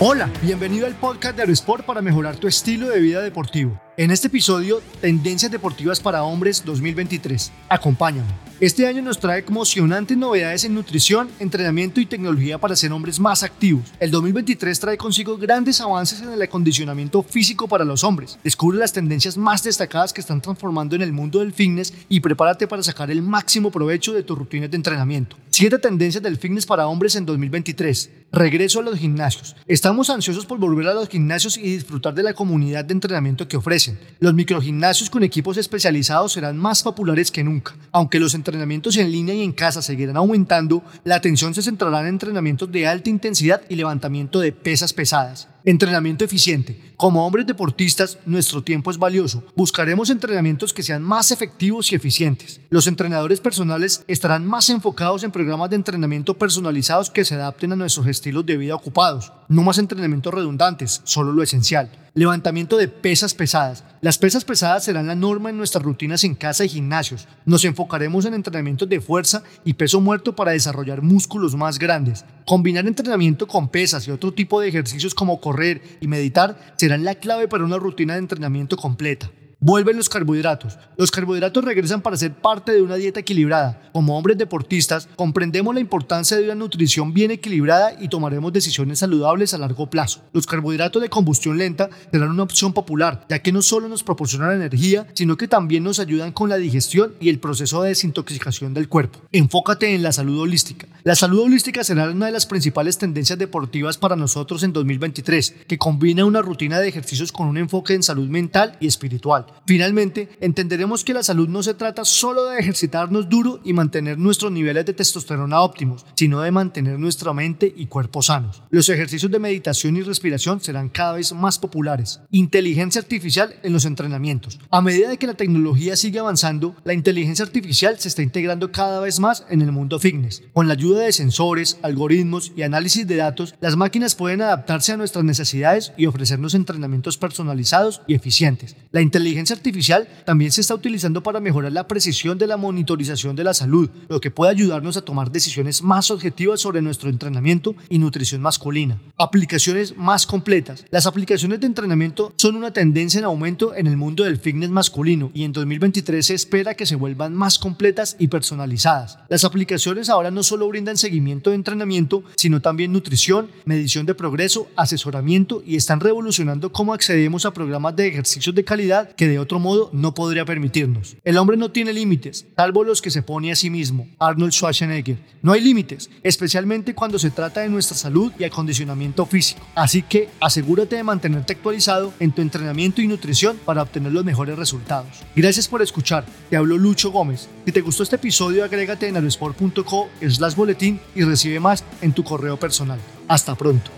Hola, bienvenido al podcast de Aerosport para mejorar tu estilo de vida deportivo. En este episodio, Tendencias Deportivas para Hombres 2023. Acompáñame. Este año nos trae emocionantes novedades en nutrición, entrenamiento y tecnología para ser hombres más activos. El 2023 trae consigo grandes avances en el acondicionamiento físico para los hombres. Descubre las tendencias más destacadas que están transformando en el mundo del fitness y prepárate para sacar el máximo provecho de tus rutinas de entrenamiento. Siete tendencias del fitness para hombres en 2023. Regreso a los gimnasios. Estamos ansiosos por volver a los gimnasios y disfrutar de la comunidad de entrenamiento que ofrecen. Los microgimnasios con equipos especializados serán más populares que nunca. Aunque los entrenamientos en línea y en casa seguirán aumentando, la atención se centrará en entrenamientos de alta intensidad y levantamiento de pesas pesadas. Entrenamiento eficiente. Como hombres deportistas, nuestro tiempo es valioso. Buscaremos entrenamientos que sean más efectivos y eficientes. Los entrenadores personales estarán más enfocados en programas de entrenamiento personalizados que se adapten a nuestros estilos de vida ocupados. No más entrenamientos redundantes, solo lo esencial. Levantamiento de pesas pesadas. Las pesas pesadas serán la norma en nuestras rutinas en casa y gimnasios. Nos enfocaremos en entrenamientos de fuerza y peso muerto para desarrollar músculos más grandes. Combinar entrenamiento con pesas y otro tipo de ejercicios como correr y meditar serán la clave para una rutina de entrenamiento completa. Vuelven los carbohidratos. Los carbohidratos regresan para ser parte de una dieta equilibrada. Como hombres deportistas, comprendemos la importancia de una nutrición bien equilibrada y tomaremos decisiones saludables a largo plazo. Los carbohidratos de combustión lenta serán una opción popular, ya que no solo nos proporcionan energía, sino que también nos ayudan con la digestión y el proceso de desintoxicación del cuerpo. Enfócate en la salud holística. La salud holística será una de las principales tendencias deportivas para nosotros en 2023, que combina una rutina de ejercicios con un enfoque en salud mental y espiritual. Finalmente, entenderemos que la salud no se trata solo de ejercitarnos duro y mantener nuestros niveles de testosterona óptimos, sino de mantener nuestra mente y cuerpo sanos. Los ejercicios de meditación y respiración serán cada vez más populares. Inteligencia artificial en los entrenamientos. A medida de que la tecnología sigue avanzando, la inteligencia artificial se está integrando cada vez más en el mundo fitness. Con la ayuda de sensores, algoritmos y análisis de datos, las máquinas pueden adaptarse a nuestras necesidades y ofrecernos entrenamientos personalizados y eficientes. La inteligencia artificial también se está utilizando para mejorar la precisión de la monitorización de la salud, lo que puede ayudarnos a tomar decisiones más objetivas sobre nuestro entrenamiento y nutrición masculina. Aplicaciones más completas. Las aplicaciones de entrenamiento son una tendencia en aumento en el mundo del fitness masculino y en 2023 se espera que se vuelvan más completas y personalizadas. Las aplicaciones ahora no solo brindan seguimiento de entrenamiento, sino también nutrición, medición de progreso, asesoramiento y están revolucionando cómo accedemos a programas de ejercicios de calidad que de otro modo no podría permitirnos. El hombre no tiene límites, salvo los que se pone a sí mismo. Arnold Schwarzenegger. No hay límites, especialmente cuando se trata de nuestra salud y acondicionamiento físico. Así que asegúrate de mantenerte actualizado en tu entrenamiento y nutrición para obtener los mejores resultados. Gracias por escuchar. Te habló Lucho Gómez. Si te gustó este episodio, agrégate en aerosport.co slash boletín y recibe más en tu correo personal. Hasta pronto.